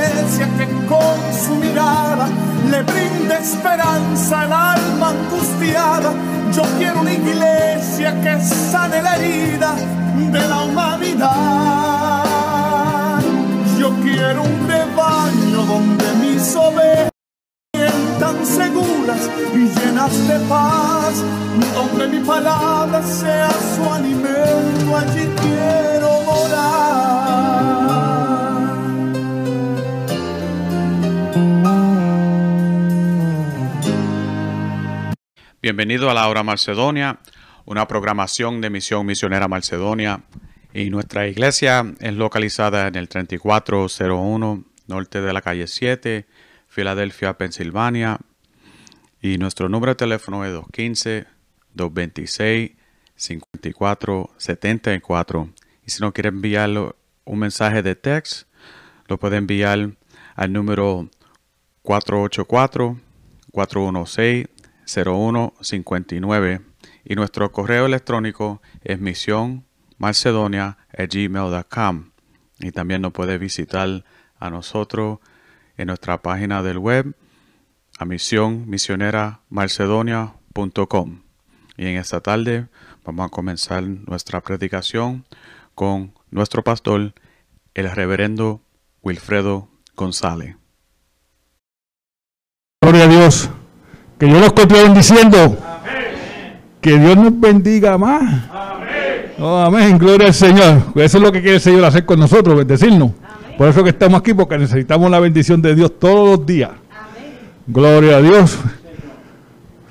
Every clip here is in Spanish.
Que con su mirada le brinde esperanza al alma angustiada. Yo quiero una iglesia que sane la herida de la humanidad. Yo quiero un rebaño donde mis ovejas tan seguras y llenas de paz, donde mi palabra sea su alimento, allí quiero morar. Bienvenido a la Hora Macedonia, una programación de Misión Misionera Macedonia y nuestra iglesia es localizada en el 3401 norte de la calle 7, Filadelfia, Pensilvania. Y nuestro número de teléfono es 215-226-5474. Y si no quiere enviar un mensaje de text, lo puede enviar al número 484-416-0159. Y nuestro correo electrónico es misión gmail.com y también nos puede visitar a nosotros en nuestra página del web a misión misionera macedonia.com y en esta tarde vamos a comenzar nuestra predicación con nuestro pastor el reverendo Wilfredo González. Gloria que Dios nos continúe bendiciendo que Dios nos bendiga más Oh, amén, gloria al Señor. Eso es lo que quiere el Señor hacer con nosotros, bendecirnos. Por eso que estamos aquí, porque necesitamos la bendición de Dios todos los días. Gloria a Dios.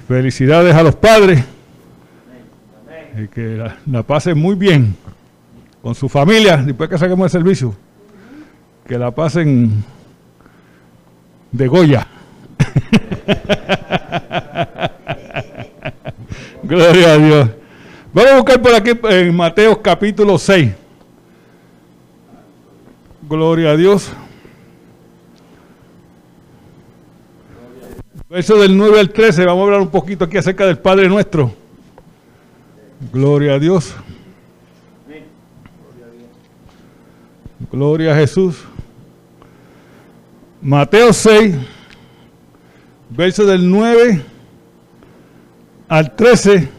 Felicidades a los padres. Y que la, la, pasen muy bien con su familia después que saquemos el servicio. Que la pasen de Goya. Gloria a Dios. Vamos a buscar por aquí en Mateo capítulo 6. Gloria a Dios. Verso del 9 al 13, vamos a hablar un poquito aquí acerca del Padre nuestro. Gloria a Dios. Gloria a Jesús. Mateo 6, verso del 9 al 13.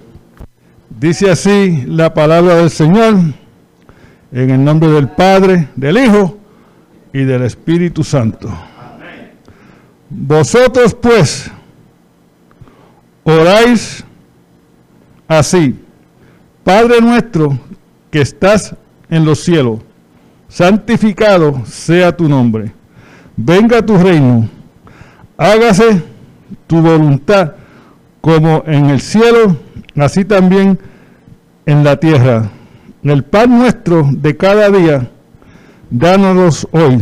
Dice así la palabra del Señor, en el nombre del Padre, del Hijo y del Espíritu Santo. Vosotros pues oráis así, Padre nuestro que estás en los cielos, santificado sea tu nombre, venga tu reino, hágase tu voluntad como en el cielo, así también en la tierra. El pan nuestro de cada día, dánoslos hoy.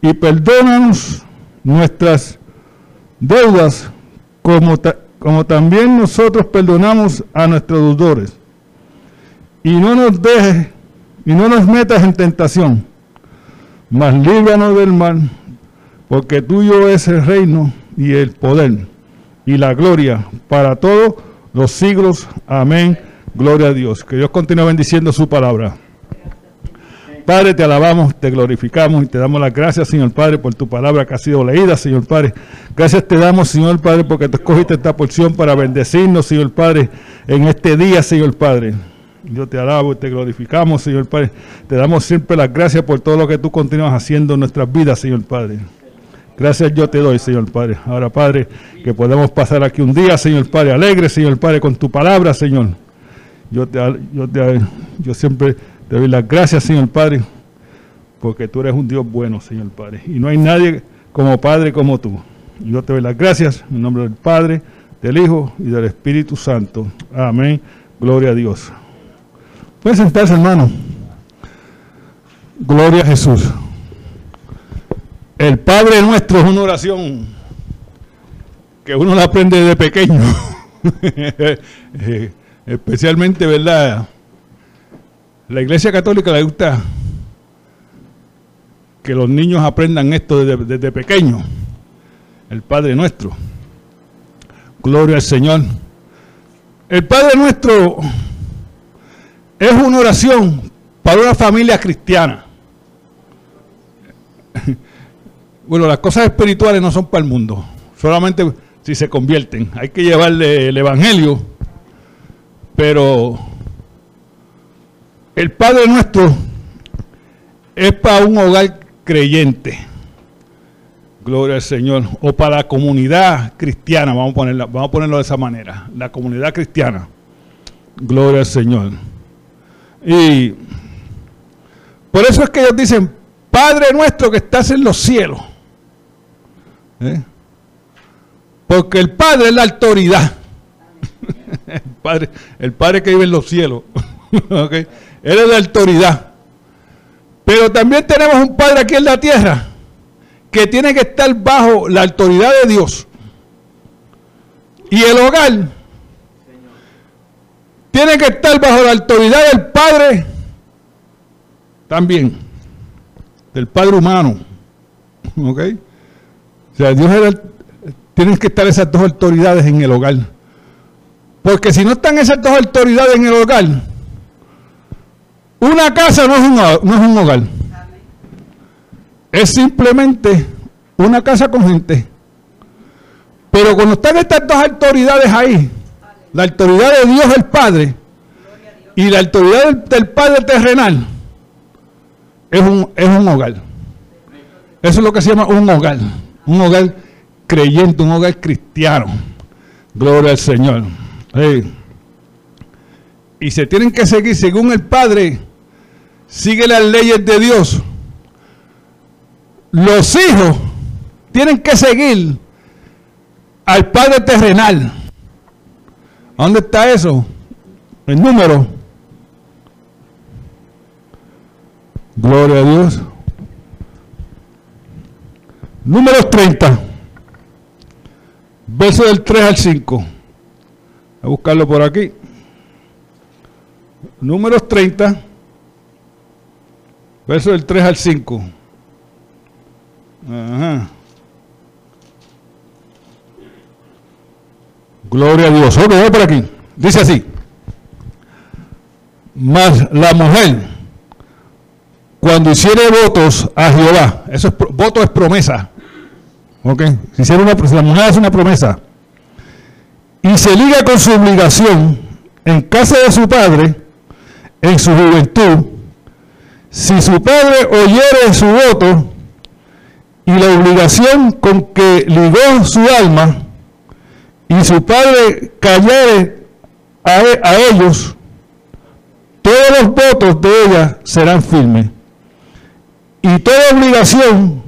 Y perdónanos nuestras deudas, como, como también nosotros perdonamos a nuestros deudores. Y no nos dejes, y no nos metas en tentación, mas líbranos del mal, porque tuyo es el reino y el poder y la gloria para todos los siglos. Amén. Gloria a Dios. Que Dios continúe bendiciendo su palabra. Padre, te alabamos, te glorificamos y te damos las gracias, Señor Padre, por tu palabra que ha sido leída, Señor Padre. Gracias te damos, Señor Padre, porque te escogiste esta porción para bendecirnos, Señor Padre, en este día, Señor Padre. Yo te alabo y te glorificamos, Señor Padre. Te damos siempre las gracias por todo lo que tú continúas haciendo en nuestras vidas, Señor Padre. Gracias yo te doy, Señor Padre. Ahora, Padre, que podemos pasar aquí un día, Señor Padre, alegre, Señor Padre, con tu palabra, Señor. Yo, te, yo, te, yo siempre te doy las gracias, Señor Padre, porque tú eres un Dios bueno, Señor Padre. Y no hay nadie como Padre como tú. Yo te doy las gracias en nombre del Padre, del Hijo y del Espíritu Santo. Amén. Gloria a Dios. Pueden sentarse, hermano. Gloria a Jesús. El Padre Nuestro es una oración que uno la aprende de pequeño. Especialmente, ¿verdad? La Iglesia Católica le gusta que los niños aprendan esto desde, desde pequeño. El Padre Nuestro. Gloria al Señor. El Padre Nuestro es una oración para una familia cristiana. Bueno, las cosas espirituales no son para el mundo, solamente si se convierten. Hay que llevarle el Evangelio, pero el Padre Nuestro es para un hogar creyente. Gloria al Señor. O para la comunidad cristiana, vamos a, ponerlo de esa manera. La comunidad cristiana. Gloria al Señor. Y por eso es que ellos dicen, Padre nuestro que estás en los cielos. ¿Eh? Porque el Padre es la autoridad. el, padre, el Padre que vive en los cielos. ¿Okay? Él es la autoridad. Pero también tenemos un Padre aquí en la tierra que tiene que estar bajo la autoridad de Dios. Y el hogar tiene que estar bajo la autoridad del Padre también, del Padre humano. ¿Ok? O sea, Dios era, tienen que estar esas dos autoridades en el hogar. Porque si no están esas dos autoridades en el hogar, una casa no es un, hogar es simplemente una casa con gente. Pero cuando están estas dos autoridades ahí, la autoridad de Dios el Padre y la autoridad del, Padre terrenal, es un, es un hogar. Eso es lo que se llama un hogar. Un hogar creyente, un hogar cristiano. Gloria al Señor. Y se tienen que seguir según el Padre. Sigue las leyes de Dios los hijos tienen que seguir al Padre terrenal. ¿Dónde está eso? El número. Gloria a Dios. Número 30. Verso del 3 al 5. Voy a buscarlo por aquí. Números 30. Verso del 3 al 5. Gloria a Dios. Ok, voy por aquí. Dice así. Mas la mujer, cuando hiciere votos a Jehová, eso es voto es promesa. Ok, una, la mujer hace una promesa y se liga con su obligación en casa de su padre, en su juventud, si su padre oyere su voto, y la obligación con que ligó su alma y su padre callare a, a ellos, todos los votos de ella serán firmes. Y toda obligación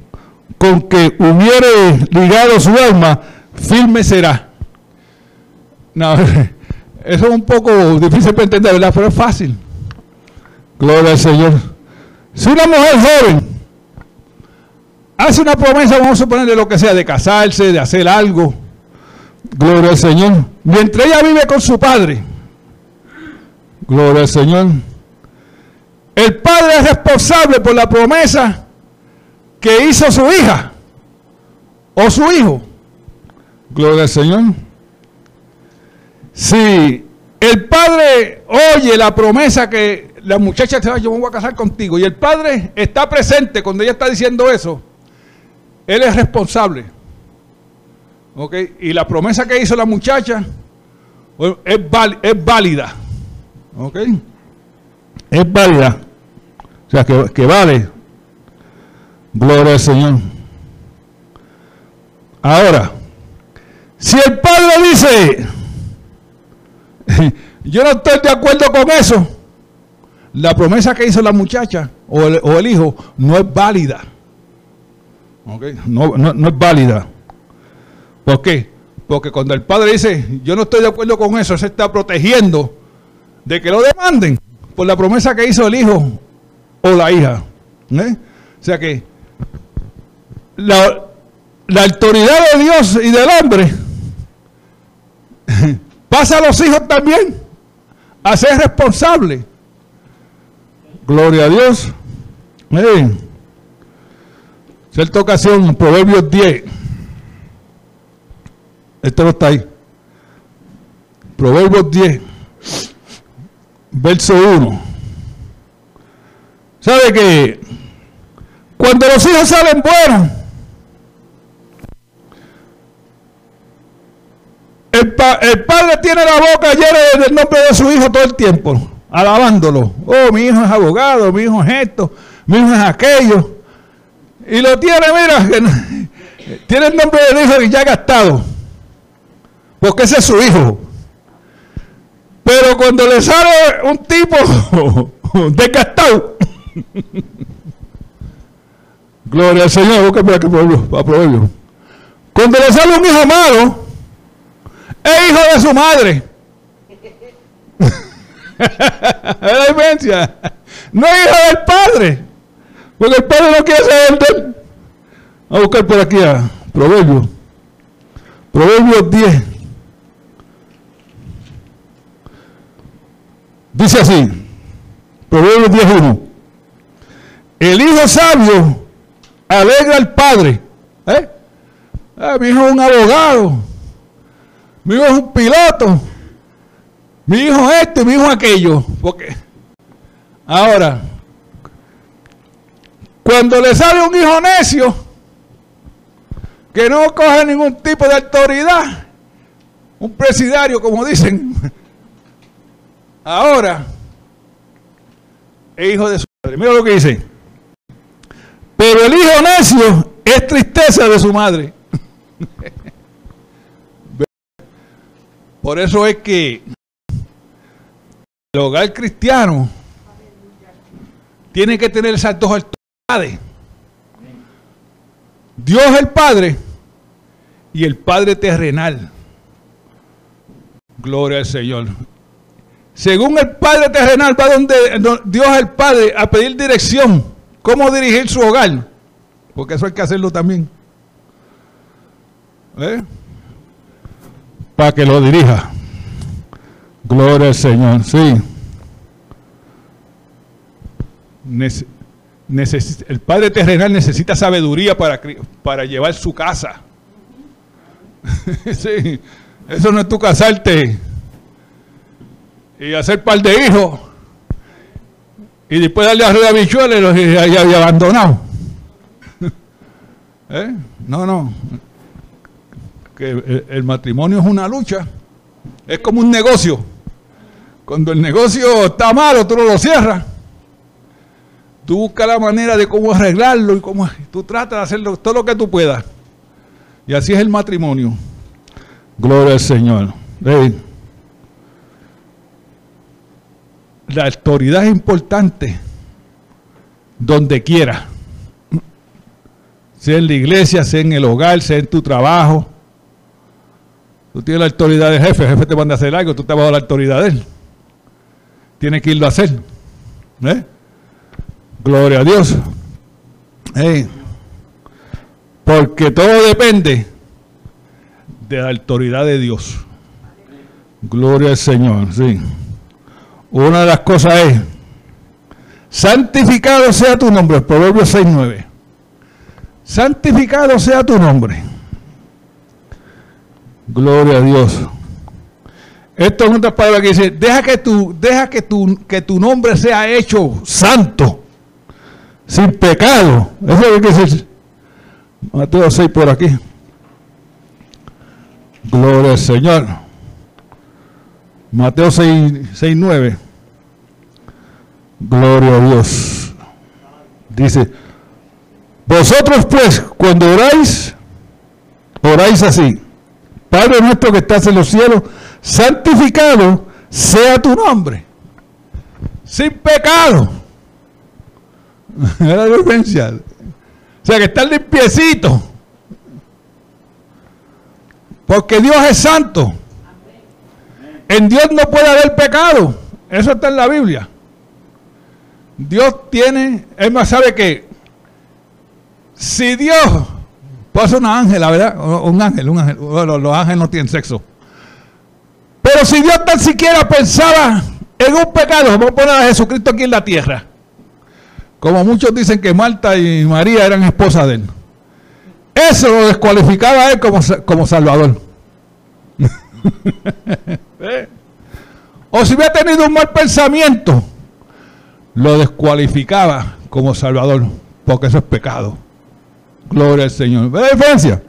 con que hubiere ligado su alma, firme será. No, eso es un poco difícil para entender, ¿verdad? Pero es fácil. Gloria al Señor. Si una mujer joven hace una promesa, vamos a suponer de lo que sea, de casarse, de hacer algo. Gloria al Señor. Mientras ella vive con su padre. Gloria al Señor. El padre es responsable por la promesa que hizo su hija o su hijo. Gloria al Señor. Si el padre oye la promesa que la muchacha se va, yo me voy a casar contigo, y el padre está presente cuando ella está diciendo eso, él es responsable. ¿Ok? Y la promesa que hizo la muchacha es, es válida. ¿Ok? Es válida. O sea, que, que vale. Gloria al Señor. Ahora, si el padre dice, yo no estoy de acuerdo con eso, la promesa que hizo la muchacha o el, o el hijo no es válida. No, no, es válida. ¿Por qué? Porque cuando el padre dice, yo no estoy de acuerdo con eso, se está protegiendo de que lo demanden por la promesa que hizo el hijo o la hija. ¿eh? O sea que la, la autoridad de Dios y del hombre pasa a los hijos también a ser responsables. Gloria a Dios. Miren, cierta ocasión, Proverbios 10. Esto no está ahí. Proverbios 10, verso 1. ¿Sabe que cuando los hijos salen buenos, el, padre tiene la boca llena del nombre de su hijo todo el tiempo, alabándolo. Oh, mi hijo es abogado, mi hijo es esto, mi hijo es aquello. Y lo tiene, mira, tiene el nombre del hijo que ya ha gastado. Porque ese es su hijo. Pero cuando le sale un tipo desgastado, gloria al Señor, por aquí, proverbio. Cuando le sale un hijo malo, es hijo de su madre. es la diferencia. No hijo del padre. Porque el padre no quiere ser de él. Vamos a buscar por aquí a Proverbios. Proverbios 10. Dice así. Proverbios 10.1. El hijo sabio alegra al padre. ¿Eh? Ah, mi hijo es un abogado. Mi hijo es un piloto. Mi hijo es este, mi hijo aquello. Porque ahora, cuando le sale un hijo necio, que no coge ningún tipo de autoridad, un presidario, como dicen, ahora es hijo de su madre. Mira lo que dice. Pero el hijo necio es tristeza de su madre. Por eso es que el hogar cristiano tiene que tener esas dos autoridades. Dios el Padre y el Padre terrenal. Gloria al Señor. Según el Padre terrenal va donde Dios el Padre a pedir dirección, cómo dirigir su hogar, porque eso hay que hacerlo también. ¿Eh? Para que lo dirija. Gloria al Señor, sí. el Padre terrenal necesita sabiduría para, para llevar su casa. sí. Eso no es tu casarte y hacer par de hijos y después darle a a bichuelos y, y, y abandonado. ¿Eh? No, no. El, matrimonio es una lucha. Es como un negocio. Cuando el negocio está malo, tú no lo cierras. Tú buscas la manera de cómo arreglarlo y cómo tú tratas de hacerlo todo lo que tú puedas. Y así es el matrimonio. Gloria al Señor. La autoridad es importante donde quiera. Sea en la iglesia, sea en el hogar, sea en tu trabajo. Tú tienes la autoridad del jefe, el jefe te manda a hacer algo, tú vas a la autoridad de él. Tienes que irlo a hacer. ¿Eh? Gloria a Dios. Porque todo depende de la autoridad de Dios. Gloria al Señor, sí. Una de las cosas es, santificado sea tu nombre, Proverbios 6.9. Santificado sea tu nombre. Gloria a Dios. Esto es otra palabra que dice, deja que tu, deja que tu, que tu nombre sea hecho santo, sin pecado. Eso es lo que dice Mateo 6 por aquí. Gloria al Señor. Mateo 6, 6 9. Gloria a Dios. Dice, vosotros pues, cuando oráis, oráis así. Padre nuestro que estás en los cielos, santificado sea tu nombre. Sin pecado. Es la diferencia. O sea que está limpiecito. Porque Dios es santo. En Dios no puede haber pecado. Eso está en la Biblia. Dios tiene, es más, sabe que si Dios Puede ser una ángela, ¿verdad? Un ángel, un ángel. los ángeles no tienen sexo. Pero si Dios tan siquiera pensaba en un pecado, vamos a poner a Jesucristo aquí en la tierra. Como muchos dicen que Marta y María eran esposas de él. Eso lo descualificaba a él como, como Salvador. ¿Eh? O si hubiera tenido un mal pensamiento, lo descualificaba como Salvador, porque eso es pecado. Gloria al Señor. ¿Ve la diferencia?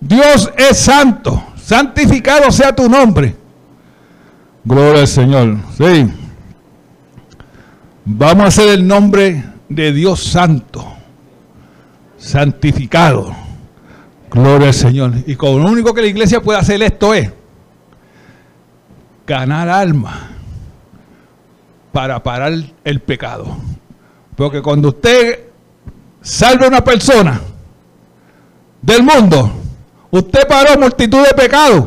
Dios es santo, santificado sea tu nombre. Gloria al Señor. Sí. Vamos a hacer el nombre de Dios santo, santificado. Gloria al Señor. Y con lo único que la iglesia puede hacer esto es ganar alma para parar el pecado. Porque cuando usted salve una persona del mundo, usted paró multitud de pecados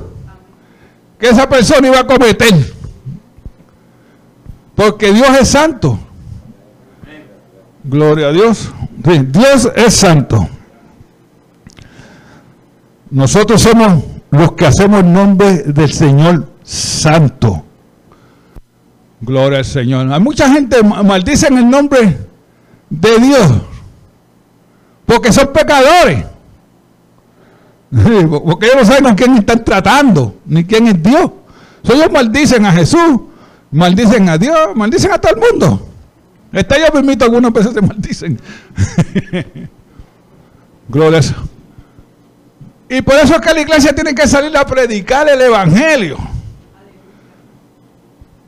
que esa persona iba a cometer. Porque Dios es santo. Gloria a Dios. Dios es santo. Nosotros somos los que hacemos el nombre del Señor santo. Gloria al Señor. Hay mucha gente maldice en el nombre de Dios porque son pecadores. Porque ellos no saben con quién están tratando, ni quién es Dios. ellos maldicen a Jesús, maldicen a Dios, maldicen a todo el mundo. Está yo permito algunas veces se maldicen. Gloria a Y por eso es que la iglesia tiene que salir a predicar el evangelio.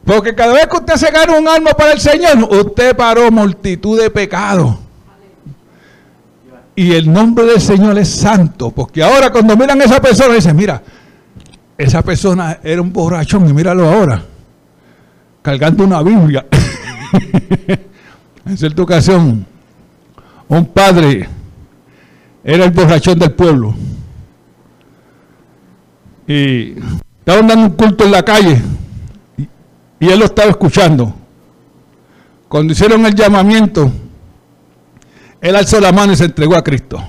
Porque cada vez que usted se gana un alma para el Señor, usted paró multitud de pecados. Y el nombre del Señor es santo. Porque ahora cuando miran a esa persona, dicen, mira, esa persona era un borrachón y míralo ahora, cargando una Biblia. en cierta ocasión, un padre era el borrachón del pueblo. Y estaban dando un culto en la calle y él lo estaba escuchando. Cuando hicieron el llamamiento, él alzó la mano y se entregó a Cristo.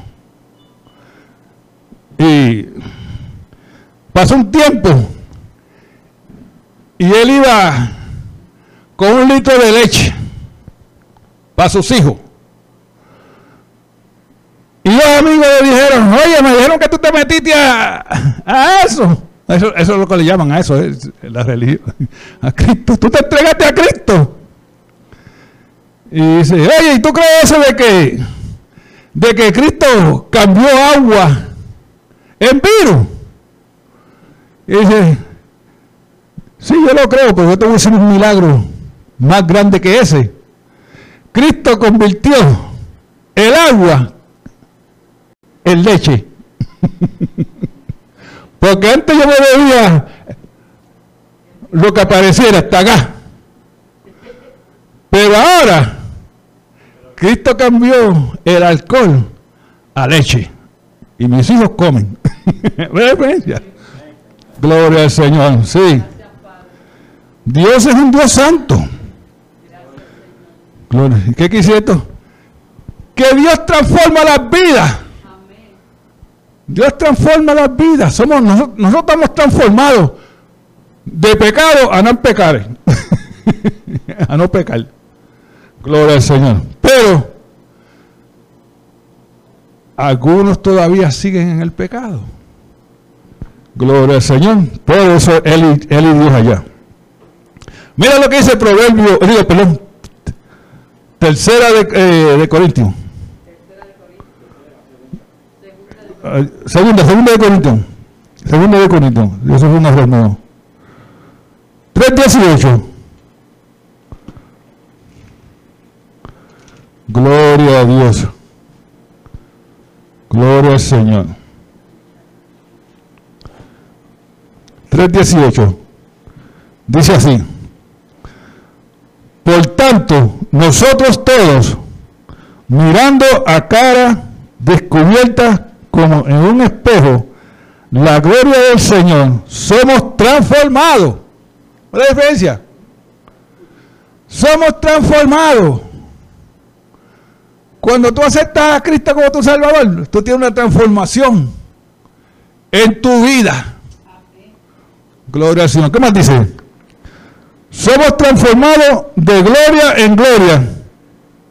Y pasó un tiempo y él iba con un litro de leche para sus hijos. Y los amigos le dijeron, oye, me dijeron que tú te metiste a, a eso. Eso, es lo que le llaman a eso, es la religión. A Cristo. Tú te entregaste a Cristo. Y dice, oye, ¿y tú crees eso de que, de que Cristo cambió agua en vino? Y dice, sí, yo lo creo, pero yo te voy a hacer un milagro más grande que ese. Cristo convirtió el agua en leche. Porque antes yo me bebía lo que apareciera hasta acá. Pero ahora, Cristo cambió el alcohol a leche. Y mis hijos comen. Gloria al Señor. Sí. Dios es un Dios santo. ¿Qué quisieron? Que Dios transforma las vidas. Dios transforma las vidas. Somos, nosotros, nosotros estamos transformados de pecado a no pecar. a no pecar. Gloria al Señor. Pero algunos todavía siguen en el pecado. Gloria al Señor. Por eso él, y Dios allá. Mira lo que dice el proverbio, digo, perdón, tercera de, eh, de Corintios. segunda, segunda de Corintios. Segunda de Corintios. Eso fue un error nuevo. 3.18. Gloria a Dios. Gloria al Señor. 3.18. Dice así. Por tanto, nosotros todos, mirando a cara descubierta como en un espejo la gloria del Señor, somos transformados. ¿La diferencia? Somos transformados. Cuando tú aceptas a Cristo como tu Salvador, tú tienes una transformación en tu vida. Gloria al Señor. ¿Qué más dice? Somos transformados de gloria en gloria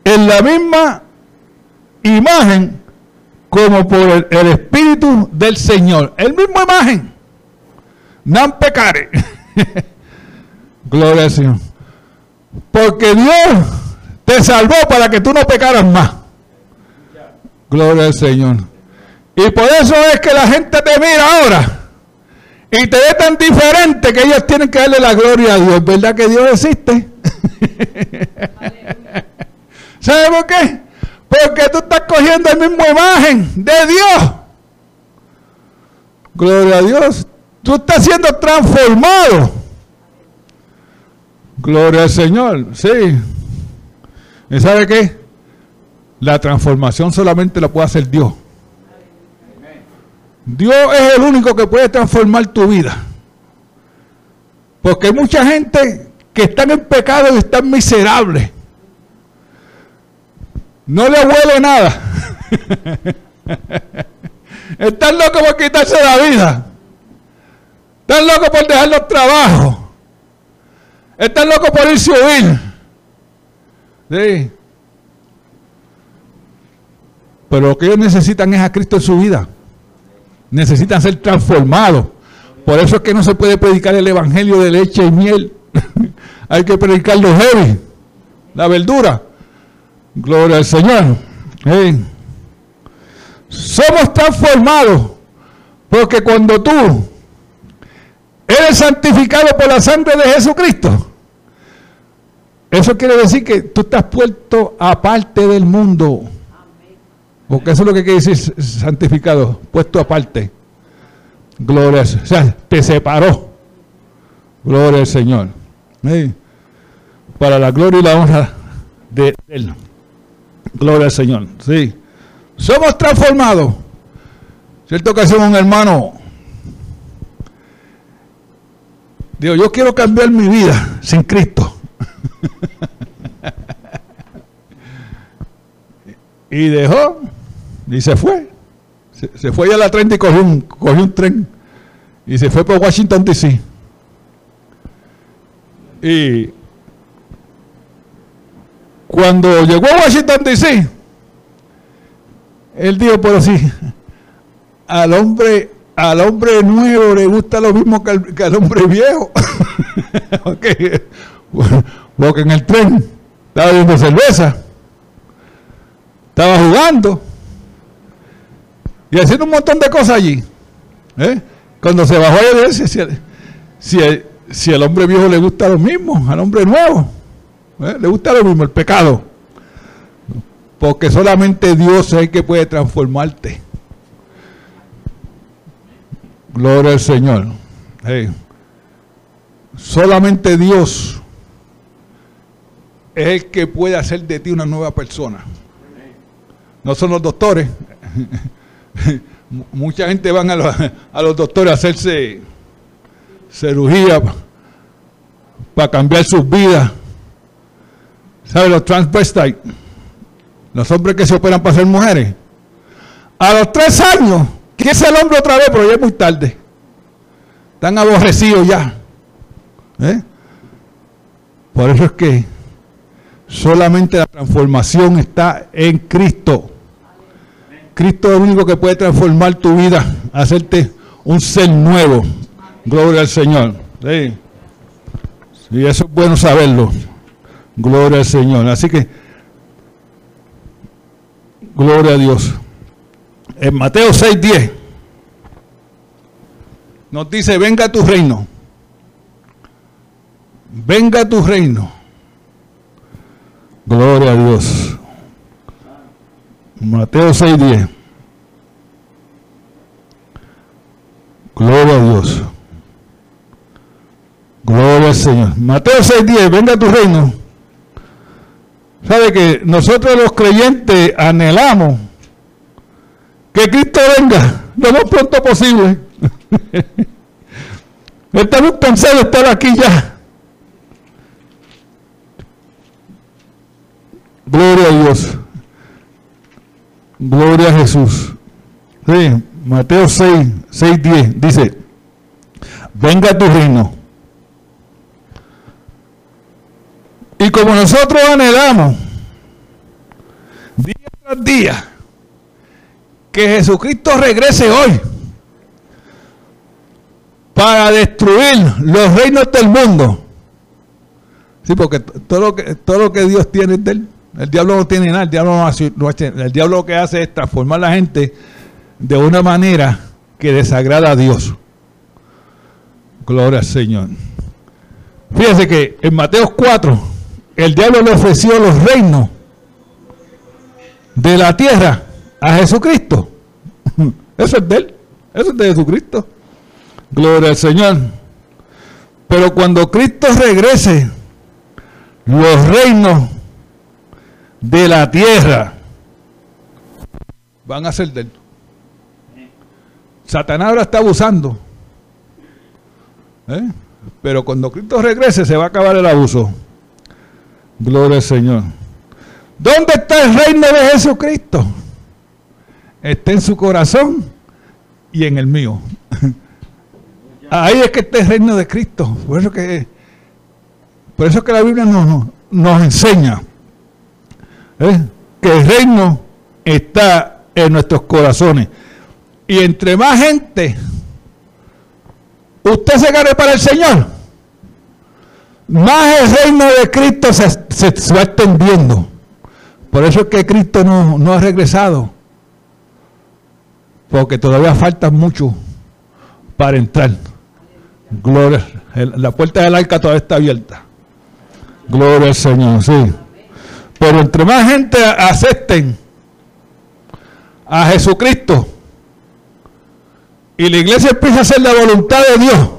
en la misma imagen como por el, Espíritu del Señor. El mismo imagen. No pecare. Gloria al Señor. Porque Dios te salvó para que tú no pecaras más. Gloria al Señor. Y por eso es que la gente te mira ahora y te ve tan diferente que ellos tienen que darle la gloria a Dios. ¿Verdad que Dios existe? ¿Sabe por qué? Porque tú estás cogiendo la misma imagen de Dios. Gloria a Dios. Tú estás siendo transformado. Gloria al Señor. Sí. ¿Y sabe qué? La transformación solamente la puede hacer Dios. Dios es el único que puede transformar tu vida. Porque hay mucha gente que están en pecado y están miserables. No le huele nada. están locos por quitarse la vida. Están locos por dejar los trabajos. Están locos por irse a huir. Sí. Pero lo que ellos necesitan es a Cristo en su vida. Necesitan ser transformados. Por eso es que no se puede predicar el evangelio de leche y miel. Hay que predicar los heavy, la verdura. Gloria al Señor. Somos transformados porque cuando tú eres santificado por la sangre de Jesucristo, eso quiere decir que tú estás puesto aparte del mundo. Porque eso es lo que quiere decir santificado, puesto aparte. Gloria al Señor. O sea, te separó. Gloria al Señor. Para la gloria y la honra de Él. Gloria al Señor. Sí. Somos transformados. Cierto ocasión un hermano dijo, yo quiero cambiar mi vida sin Cristo. y dejó y se fue. Se, fue a la 30 y cogió un, cogió un tren y se fue por Washington DC. Y cuando llegó a Washington DC, él dijo, pero sí, al hombre, al hombre nuevo le gusta lo mismo que al, hombre viejo. Porque en el tren estaba bebiendo cerveza, estaba jugando y haciendo un montón de cosas allí. ¿eh? Cuando se bajó a decir si, si, al hombre viejo le gusta lo mismo, al hombre nuevo. ¿Eh? Le gusta lo mismo, el pecado. Porque solamente Dios es el que puede transformarte. Gloria al Señor. Solamente Dios es el que puede hacer de ti una nueva persona. No son los doctores. Mucha gente van a los, a los doctores a hacerse cirugía para cambiar sus vidas ¿Sabe? Los transvestites, los hombres que se operan para ser mujeres. A los tres años, es el hombre otra vez, pero ya es muy tarde. Están aborrecidos ya. ¿Eh? Por eso es que solamente la transformación está en Cristo. Cristo es el único que puede transformar tu vida, hacerte un ser nuevo. Gloria al Señor. Sí. Y eso es bueno saberlo. Gloria al Señor. Así que, gloria a Dios. En Mateo 6:10 nos dice, venga tu reino. Venga tu reino. Gloria a Dios. Mateo 6:10. Gloria a Dios. Gloria al Señor. Mateo 6:10, venga tu reino. ¿Sabe que nosotros los creyentes anhelamos que Cristo venga lo más pronto posible? Estamos cansados de estar aquí ya. Gloria a Dios. Gloria a Jesús. Sí, Mateo 6, 6, 10 dice, venga tu reino. Y como nosotros anhelamos día tras día que Jesucristo regrese hoy para destruir los reinos del mundo. Sí, porque todo lo que, todo lo que Dios tiene es de él. El diablo no tiene nada, el diablo, no hace, el diablo lo que hace es transformar a la gente de una manera que desagrada a Dios. Gloria al Señor. Fíjense que en Mateo 4, el diablo le ofreció los reinos de la tierra a Jesucristo. Eso es de él, eso es de Jesucristo. Gloria al Señor. Pero cuando Cristo regrese, los reinos de la tierra van a ser de. Satanás ahora está abusando. ¿eh? Pero cuando Cristo regrese se va a acabar el abuso. Gloria al Señor. ¿Dónde está el reino de Jesucristo? Está en su corazón y en el mío. Ahí es que está el reino de Cristo. Por eso que, por eso que la Biblia nos, nos enseña ¿eh? que el reino está en nuestros corazones. Y entre más gente usted se gane para el Señor, más el reino de Cristo se, se, va extendiendo. Por eso es que Cristo no, no ha regresado. Porque todavía falta mucho para entrar. Gloria. La puerta del arca todavía está abierta. Gloria al Señor, sí. Pero entre más gente acepten a Jesucristo y la iglesia empieza a hacer la voluntad de Dios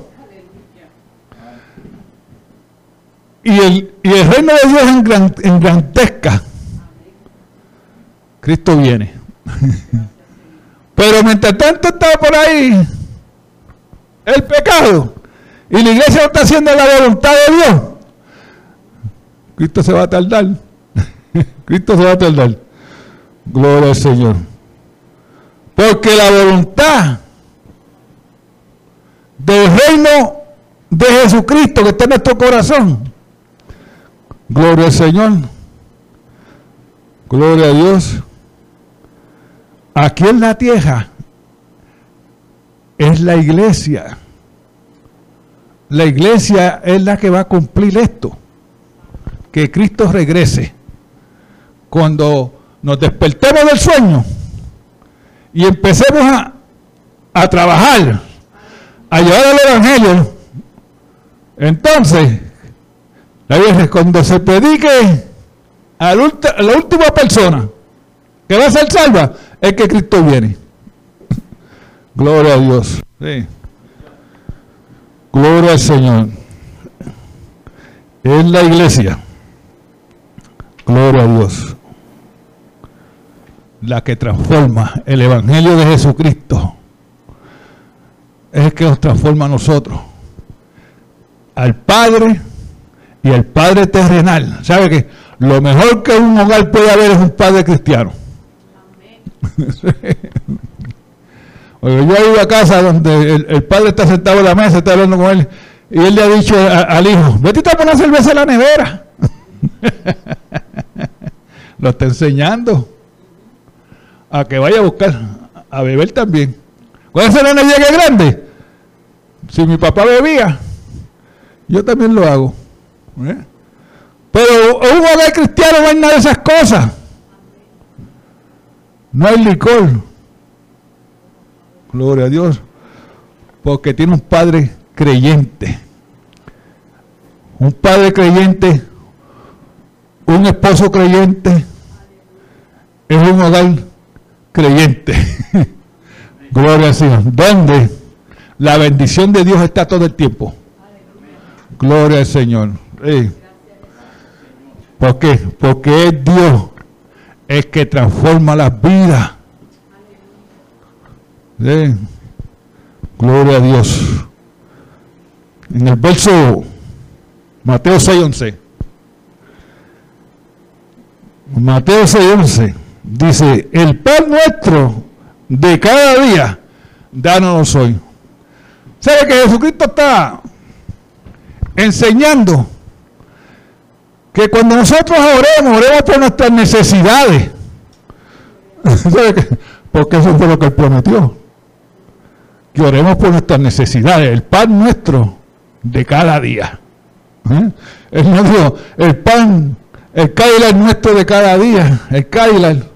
y el, y el reino de Dios engrandezca, Cristo viene. Pero mientras tanto está por ahí el pecado y la iglesia no está haciendo la voluntad de Dios, Cristo se va a tardar. Cristo se va a tardar. Gloria al Señor. Porque la voluntad del reino de Jesucristo que está en nuestro corazón. Gloria al Señor. Gloria a Dios. Aquí en la tierra es la iglesia. La iglesia es la que va a cumplir esto. Que Cristo regrese. Cuando nos despertemos del sueño y empecemos a, a trabajar, a llevar el Evangelio, entonces, la cuando se predique a la última persona que va a ser salva, es que Cristo viene. Gloria a Dios. Gloria al Señor. En la iglesia. Gloria a Dios. La que transforma el Evangelio de Jesucristo. Es el que nos transforma a nosotros. Al Padre y al Padre terrenal. ¿Sabe que lo mejor que un hogar puede haber es un Padre cristiano? yo he ido a casa donde el, padre está sentado en la mesa, está hablando con él, y él le ha dicho al hijo, vete a poner cerveza en la nevera. Lo está enseñando a que vaya a buscar, a beber también. Cuando ese nene llegue grande, si mi papá bebía, yo también lo hago. ¿eh? Pero un hogar cristiano no hay nada de esas cosas. No hay licor. Gloria a Dios. Porque tiene un padre creyente. Un padre creyente, un esposo creyente, es un hogar creyente. Gloria al Señor. Donde la bendición de Dios está todo el tiempo. Gloria al Señor. ¿Por qué? Porque es Dios el que transforma las vidas. Gloria a Dios. En el verso Mateo 6:11. Mateo 6:11 dice, el pan nuestro de cada día, danos hoy. ¿Sabe que Jesucristo está enseñando que cuando nosotros oremos, oremos por nuestras necesidades? Porque eso fue lo que él prometió. Que oremos por nuestras necesidades, el pan nuestro de cada día. ¿Eh? Él no dijo, el pan, el Kailar nuestro de cada día, el Kailar.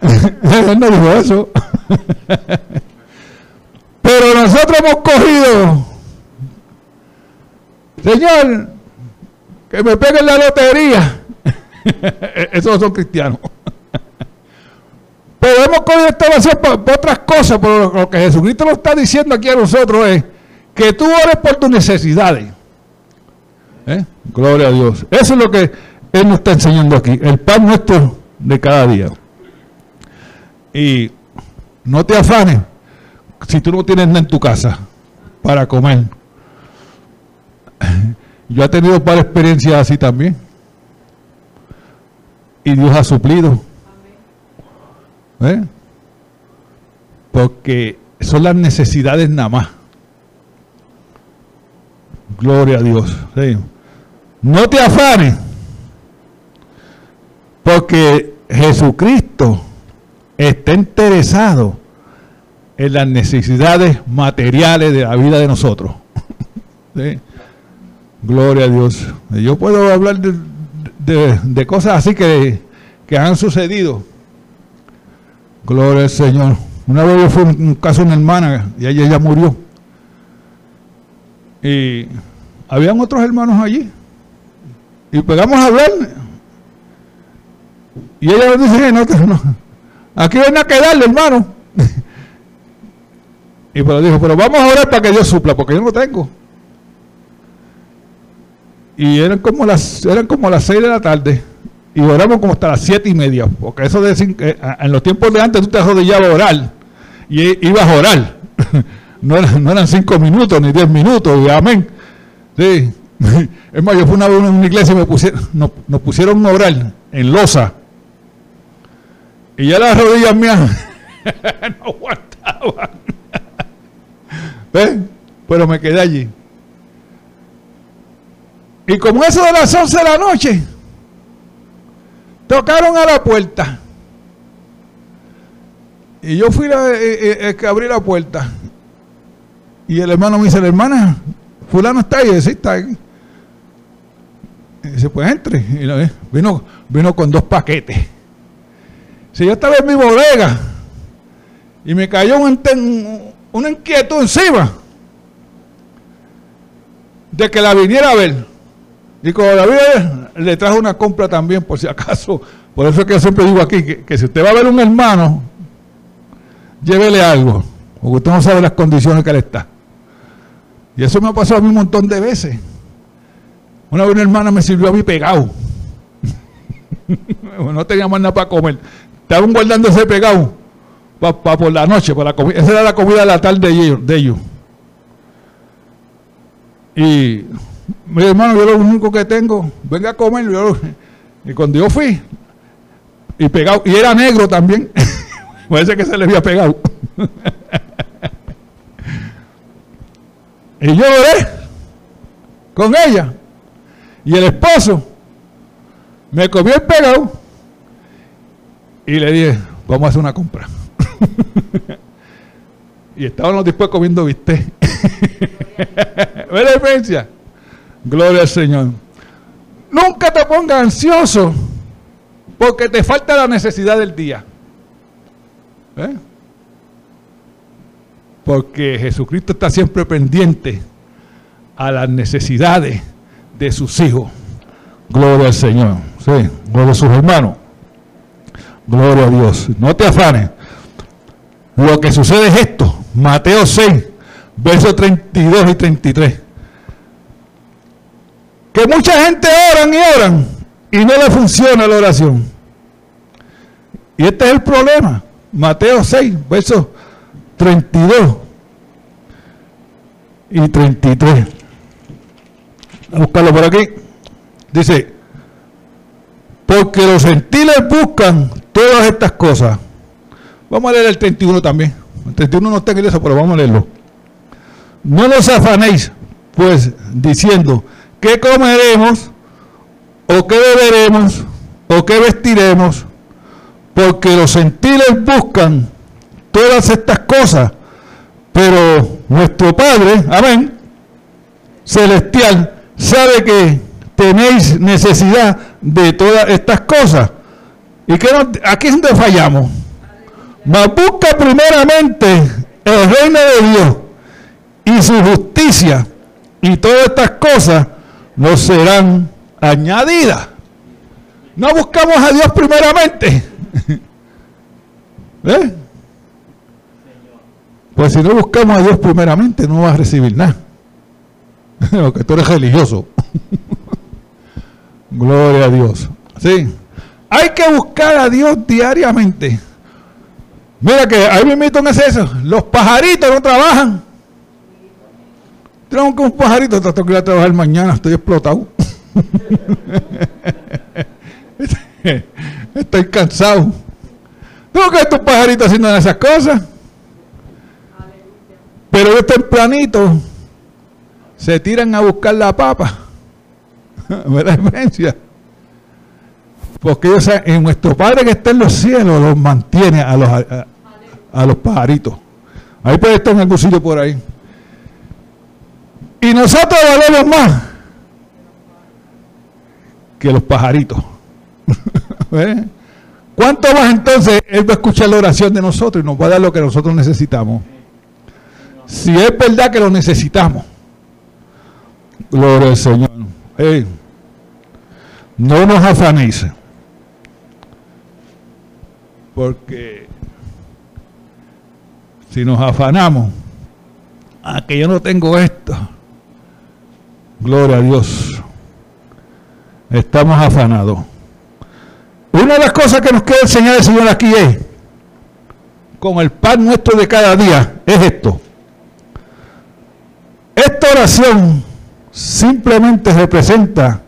Él no dijo eso. Pero nosotros hemos cogido, Señor, que me peguen la lotería. Esos son cristianos. Pero hemos cogido esta oración por, otras cosas, pero lo que Jesucristo nos está diciendo aquí a nosotros es que tú ores por tus necesidades. ¿Eh? Gloria a Dios. Eso es lo que Él nos está enseñando aquí. El pan nuestro de cada día. Y no te afanes si tú no tienes nada en tu casa para comer. Yo he tenido varias experiencias así también. Y Dios ha suplido. ¿Eh? Porque son las necesidades nada más. Gloria a Dios. No te afanes. Porque Jesucristo está interesado en las necesidades materiales de la vida de nosotros. Gloria a Dios. Yo puedo hablar de, cosas así que, han sucedido. Gloria al Señor. Una vez fui un caso de una hermana y ella ya murió. Y habían otros hermanos allí. Y pegamos a hablar. Y ella dice, no, no, aquí ven a quedarle, hermano. y pero dijo, pero vamos a orar para que Dios supla, porque yo no tengo. Y eran como las, eran como las seis de la tarde. Y oramos como hasta las siete y media. Porque eso de eh, en los tiempos de antes tú te arrodillabas a orar. Y ibas a orar. no, eran, no eran cinco minutos ni diez minutos. Y amén. Sí. Es más, yo fui una vez en una iglesia y me pusieron, nos, pusieron a orar en losa. Y ya las rodillas mías no aguantaban. ¿Ves? Pero me quedé allí. Y como eso de las 11 de la noche, tocaron a la puerta. Y yo fui a, eh, eh, abrir la puerta. Y el hermano me dice, la hermana, fulano está ahí, sí, está ahí. Y dice, pues entre. Y vino, vino con dos paquetes. Si yo estaba en mi bodega y me cayó un, una inquietud encima de que la viniera a ver. Y como la vi, le trajo una compra también, por si acaso. Por eso es que yo siempre digo aquí que, que si usted va a ver un hermano, llévele algo, porque usted no sabe las condiciones que él está. Y eso me ha pasado a mí un montón de veces. Una vez una hermana me sirvió a mí pegado. no tenía más nada para comer. Estaban guardando ese pegado para por la noche, para la. Esa era la comida de la tarde de ellos. Y mi hermano, yo lo único que tengo, venga a comer. y cuando yo fui, y pegado, y era negro también, parece que se le había pegado. y yo oré con ella. Y el esposo me comió el pegado y le dije, vamos a hacer una compra. y estábamos después comiendo viste. ¿Ve la diferencia? Gloria al Señor. Nunca te pongas ansioso porque te falta la necesidad del día. ¿Eh? Porque Jesucristo está siempre pendiente a las necesidades de sus hijos. Gloria al Señor. Sí, gloria a sus hermanos. Gloria a Dios. No te afanes. Lo que sucede es esto. Mateo 6, versos 32 y 33. Que mucha gente oran y oran y no le funciona la oración. Y este es el problema. Mateo 6, versos 32 y 33. a buscarlo por aquí. Dice, porque los gentiles buscan todas estas cosas. Vamos a leer el 31 también. El 31 no está en eso, pero vamos a leerlo. No nos afanéis, pues, diciendo, ¿qué comeremos? ¿O qué beberemos? ¿O qué vestiremos? Porque los gentiles buscan todas estas cosas, pero nuestro Padre, amén, celestial, sabe que tenéis necesidad de todas estas cosas. ¿Y que aquí es donde fallamos? Mas busca primeramente el reino de Dios y su justicia, y todas estas cosas nos serán añadidas. No buscamos a Dios primeramente. ¿Eh? Pues si no buscamos a Dios primeramente, no vas a recibir nada. Porque tú eres religioso. Gloria a Dios. Sí. Hay que buscar a Dios diariamente. Mira que ahí me invito en eso. Los pajaritos no trabajan. Tengo que un pajarito, tengo que ir a trabajar mañana, estoy explotado. estoy cansado. Tengo que estos pajaritos haciendo esas cosas. Pero ellos tempranito se tiran a buscar la papa. ¿Ve la diferencia? Porque ellos, en nuestro Padre que está en los cielos los mantiene a los, a, los pajaritos. Ahí puede estar algún sitio por ahí. Y nosotros valemos más que los pajaritos. ¿Eh? ¿Cuánto más entonces Él va a escuchar la oración de nosotros y nos va a dar lo que nosotros necesitamos? Si es verdad que lo necesitamos. Gloria al Señor. no nos afanéis. Porque si nos afanamos, a ah, que yo no tengo esto, Gloria a Dios. Estamos afanados. Una de las cosas que nos quiere enseñar el Señor aquí es, con el pan nuestro de cada día, es esto. Esta oración simplemente representa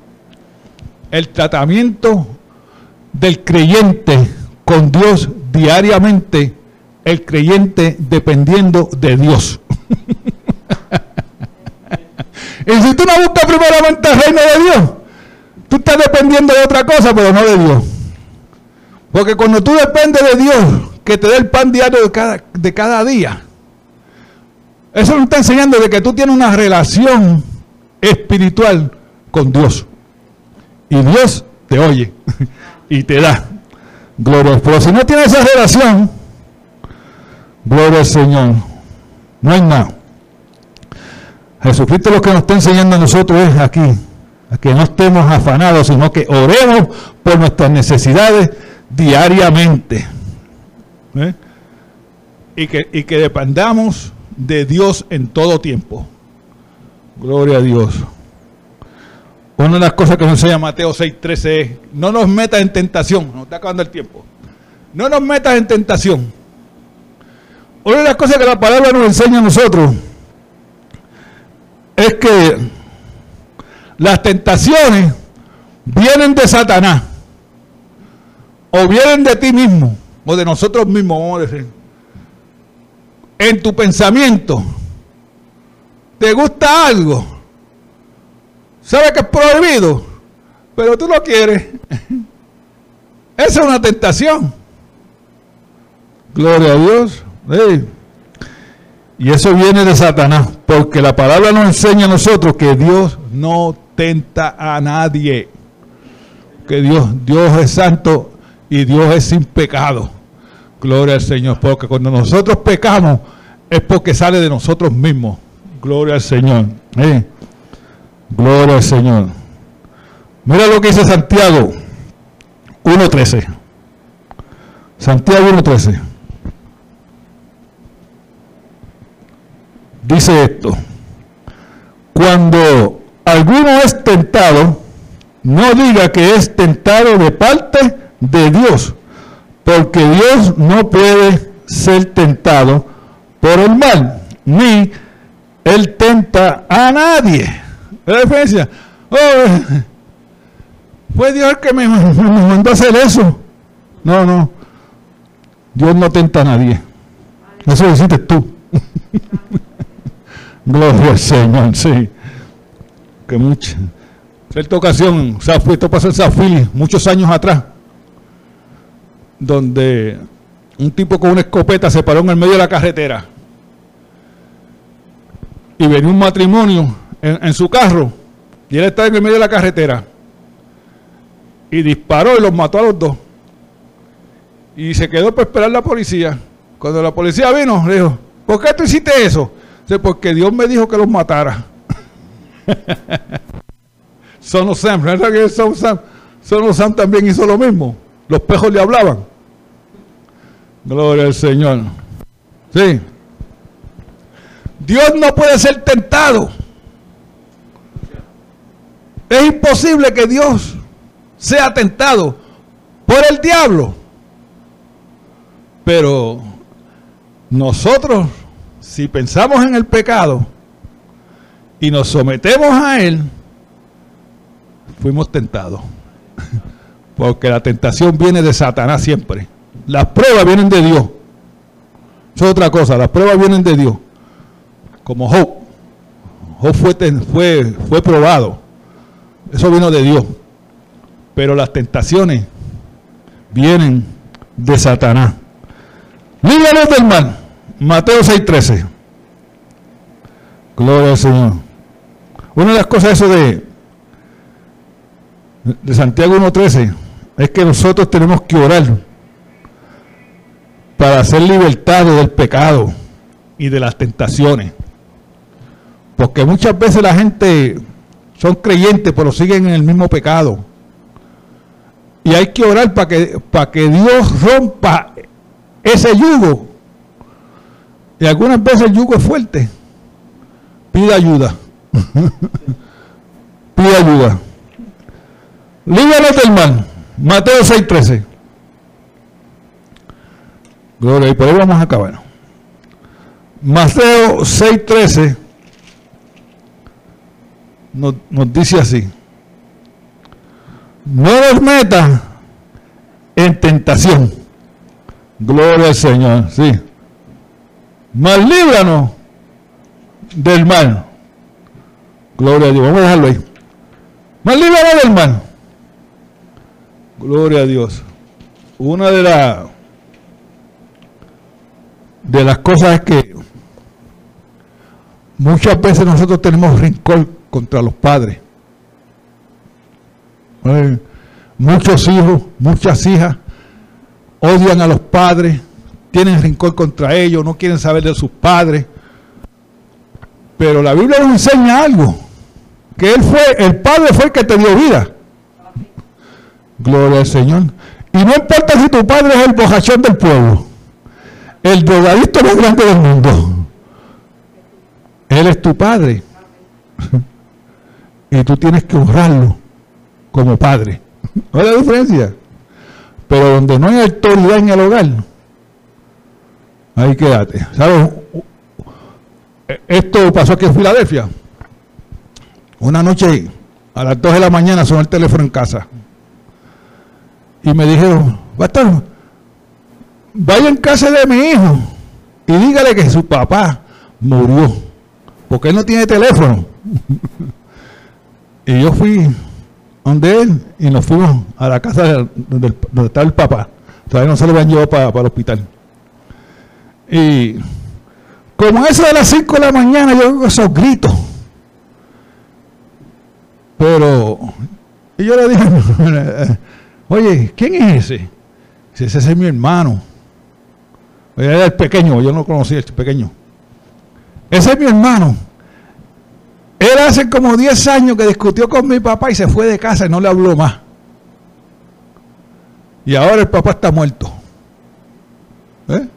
el tratamiento del creyente con Dios diariamente, el creyente dependiendo de Dios. Y si tú no buscas primeramente el reino de Dios, tú estás dependiendo de otra cosa, pero no de Dios. Porque cuando tú dependes de Dios, que te dé el pan diario de cada, de cada día, eso nos está enseñando de que tú tienes una relación espiritual con Dios. Y Dios te oye y te da. Gloria. Pero si no tienes esa relación, gloria al Señor. No hay nada. Jesucristo lo que nos está enseñando a nosotros es aquí, a que no estemos afanados, sino que oremos por nuestras necesidades diariamente. ¿eh? Y, que, y que dependamos de Dios en todo tiempo. Gloria a Dios. Una de las cosas que nos enseña Mateo 6:13 es, no nos metas en tentación, nos está acabando el tiempo. No nos metas en tentación. Una de las cosas que la palabra nos enseña a nosotros es que las tentaciones vienen de Satanás o vienen de ti mismo o de nosotros mismos, vamos. En tu pensamiento, ¿te gusta algo? ¿Sabes que es prohibido? Pero tú lo quieres. Esa es una tentación. Gloria a Dios. Y eso viene de Satanás, porque la palabra nos enseña a nosotros que Dios no tenta a nadie. Que Dios, Dios es santo y Dios es sin pecado. Gloria al Señor, porque cuando nosotros pecamos es porque sale de nosotros mismos. Gloria al Señor. Gloria al Señor. Mira lo que dice Santiago 1.13. Santiago 1.13. dice esto, cuando alguno es tentado, no diga que es tentado de parte de Dios, porque Dios no puede ser tentado por el mal, ni él tenta a nadie. La diferencia, oh, fue Dios que me, mandó a hacer eso. No, no. Dios no tenta a nadie. Eso lo hiciste tú. Gloria al Señor, sí. Que mucha. Cierta ocasión, esto pasó en Philly, muchos años atrás, donde un tipo con una escopeta se paró en el medio de la carretera y venía un matrimonio en, su carro y él estaba en el medio de la carretera y disparó y los mató a los dos. Y se quedó para esperar la policía. Cuando la policía vino, le dijo, ¿por qué tú hiciste eso? Dice, porque Dios me dijo que los matara. Son Sam, ¿verdad que Son Sam? Son Sam también hizo lo mismo. Los pejos le hablaban. Gloria al Señor. Sí. Dios no puede ser tentado. Es imposible que Dios sea tentado por el diablo. Pero nosotros, si pensamos en el pecado y nos sometemos a él, fuimos tentados. Porque la tentación viene de Satanás siempre. Las pruebas vienen de Dios. Eso es otra cosa, las pruebas vienen de Dios. Como Job. Job fue, fue, fue probado. Eso vino de Dios. Pero las tentaciones vienen de Satanás. Líbranos del mal. Mateo 6:13. Gloria al Señor. Una de las cosas eso de, de Santiago 1.13 es que nosotros tenemos que orar para ser libertados del pecado y de las tentaciones. Porque muchas veces la gente son creyentes, pero siguen en el mismo pecado. Y hay que orar para que, para que Dios rompa ese yugo. Y algunas veces el yugo es fuerte. Pida ayuda. Pida ayuda. Líbranos del mal. Mateo 6:13. Gloria, y por ahí vamos a acabar. Mateo 6:13 nos, nos dice así. No nos meta en tentación. Gloria al Señor, sí. Mas líbranos del mal. Gloria a Dios. Vamos a dejarlo ahí. Mas líbranos del mal. Gloria a Dios. Una de las de las cosas es que muchas veces nosotros tenemos rincón contra los padres. muchos hijos, muchas hijas odian a los padres, tienen rincón contra ellos, no quieren saber de sus padres. Pero la Biblia nos enseña algo, que él fue, el padre fue el que te dio vida. Gloria al Señor. Y no importa si tu padre es el bojachón del pueblo el drogadicto más grande del mundo. Él es tu padre. Y tú tienes que honrarlo como padre. ¿No es la diferencia? Pero donde no hay autoridad en el hogar, ahí quédate. ¿Sabes? Esto pasó aquí en Filadelfia. Una noche a las 2 de la mañana sonó el teléfono en casa. Y me dijeron, estar vaya en casa de mi hijo y dígale que su papá murió, porque él no tiene teléfono. y yo fui donde él y nos fuimos a la casa donde, donde estaba el papá. Todavía no se lo habían llevado para, para el hospital. Y como eso de las 5 de la mañana, yo oigo esos gritos. Pero, y yo le dije, oye, ¿quién es ese? Dice, ese es mi hermano. Era el pequeño, yo no conocía el pequeño. Ese es mi hermano. Él hace como 10 años que discutió con mi papá y se fue de casa y no le habló más. Y ahora el papá está muerto. ¿Eh?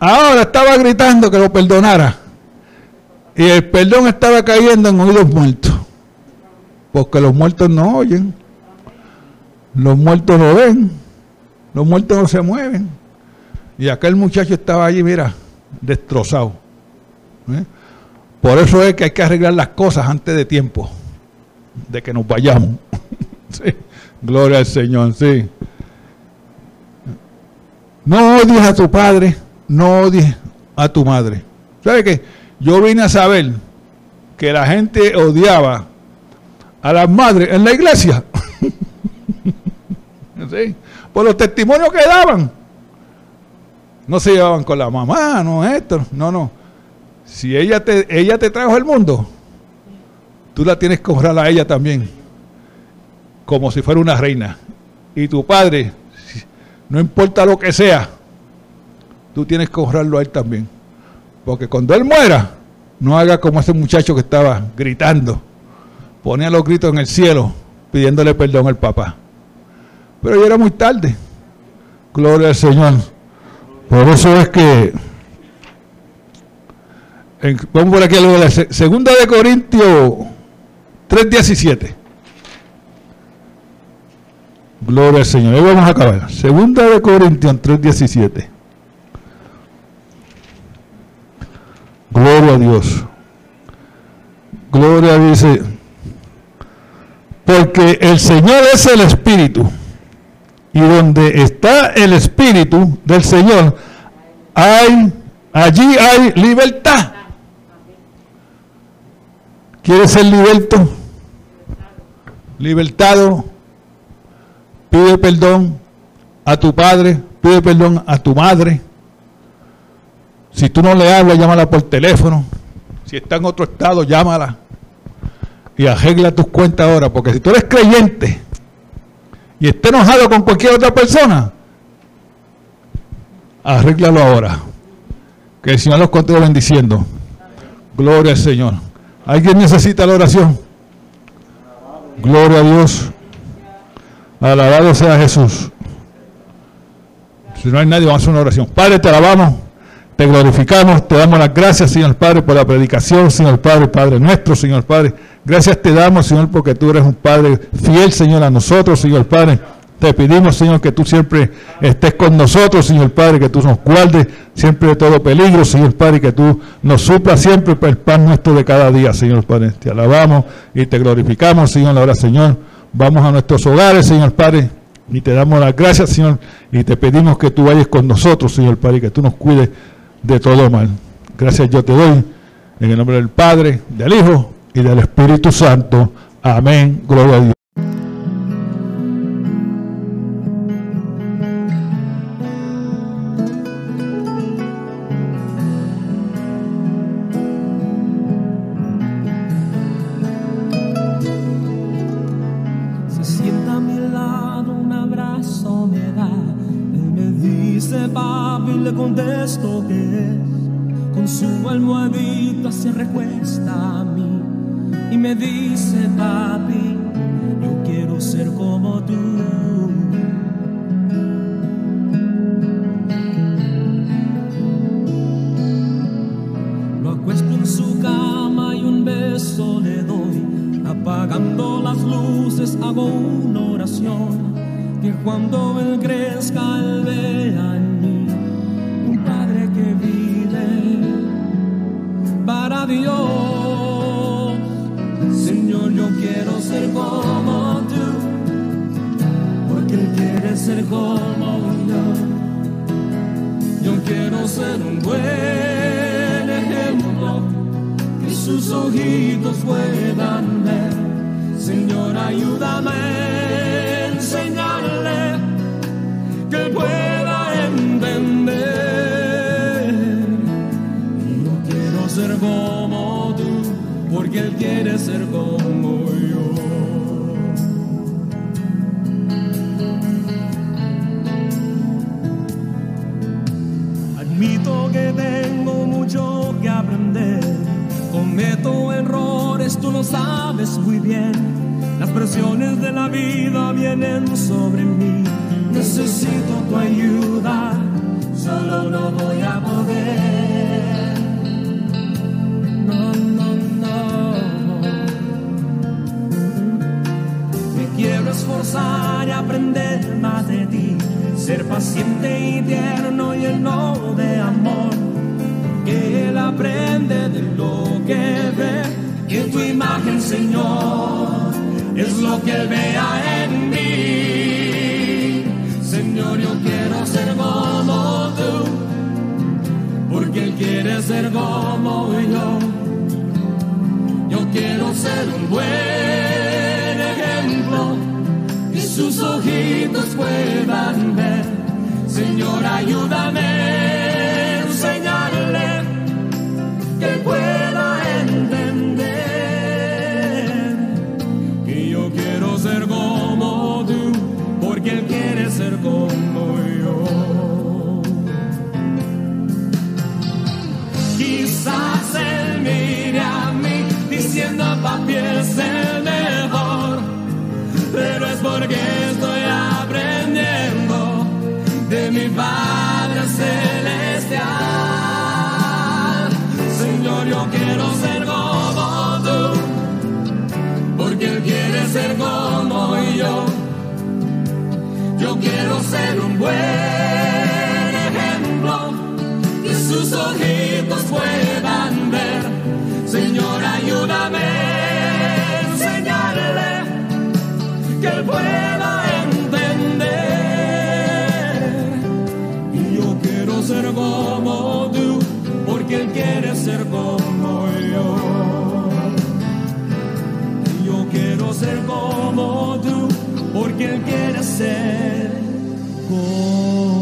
Ahora estaba gritando que lo perdonara. Y el perdón estaba cayendo en oídos muertos. Porque los muertos no oyen. Los muertos no ven. Los muertos no se mueven. Y aquel muchacho estaba allí, mira, destrozado. ¿eh? Por eso es que hay que arreglar las cosas antes de tiempo, de que nos vayamos. Gloria al Señor, sí. No odies a tu padre, no odies a tu madre. ¿Sabe qué? Yo vine a saber que la gente odiaba a las madres en la iglesia. Por los testimonios que daban. No se llevaban con la mamá, no esto, no, no. Si ella te, ella te trajo el mundo, tú la tienes que honrar a ella también, como si fuera una reina. Y tu padre, no importa lo que sea, tú tienes que honrarlo a él también. Porque cuando él muera, no haga como ese muchacho que estaba gritando. Ponía los gritos en el cielo pidiéndole perdón al papá. Pero ya era muy tarde. Gloria al Señor. Por eso es que vamos por aquí la segunda de Corintios 3.17. Gloria al Señor. Ahí vamos a acabar. Segunda de Corintios 3.17. Gloria a Dios. Gloria dice, porque el Señor es el Espíritu. Y donde está el Espíritu del Señor, hay, allí hay libertad. ¿Quieres ser liberto? Libertado. Pide perdón a tu padre, pide perdón a tu madre. Si tú no le hablas, llámala por teléfono. Si está en otro estado, llámala. Y arregla tus cuentas ahora, porque si tú eres creyente y estés enojado con cualquier otra persona, arréglalo ahora. Que el Señor los continúe bendiciendo. Gloria al Señor. ¿Alguien necesita la oración? Gloria a Dios. Alabado sea Jesús. Si no hay nadie, vamos a hacer una oración. Padre, te alabamos, te glorificamos, te damos las gracias, Señor Padre, por la predicación, Señor Padre, Padre nuestro, Señor Padre. Gracias te damos, Señor, porque tú eres un Padre fiel, Señor, a nosotros, Señor Padre. Te pedimos, Señor, que tú siempre estés con nosotros, Señor Padre, que tú nos guardes siempre de todo peligro, Señor Padre, que tú nos suplas siempre el pan nuestro de cada día, Señor Padre. Te alabamos y te glorificamos, Señor. Ahora, Señor, vamos a nuestros hogares, Señor Padre, y te damos las gracias, Señor, y te pedimos que tú vayas con nosotros, Señor Padre, que tú nos cuides de todo mal. Gracias yo te doy, en el nombre del Padre, del Hijo y del Espíritu Santo. Amén. Gloria a Dios. ser como yo. Yo quiero ser un buen ejemplo que sus ojitos puedan ver. Señor, ayúdame a enseñarle que pueda entender. Yo quiero ser como tú, porque él quiere ser como yo. que tengo mucho que aprender. Cometo errores, tú lo sabes muy bien. Las presiones de la vida vienen sobre mí. Necesito tu ayuda, solo no voy a poder. No, no, no. Me quiero esforzar y aprender ser paciente y tierno y lleno de amor, que Él aprende de lo que ve, y tu imagen, Señor, es lo que Él vea en mí. Señor, yo quiero ser como tú, porque Él quiere ser como yo. Yo quiero ser un buen ejemplo y sus ojitos puedan ver Señor, ayúdame a enseñarle que pueda ser como tú, porque Él quiere ser como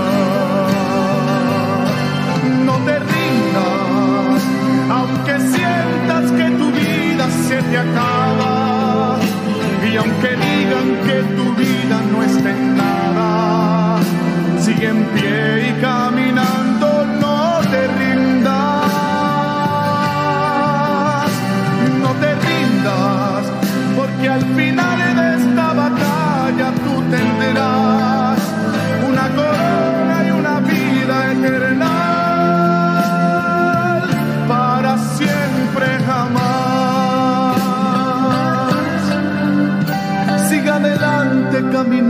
Se acaba. Y aunque digan que tu vida no está en nada, sigue en pie y caminando,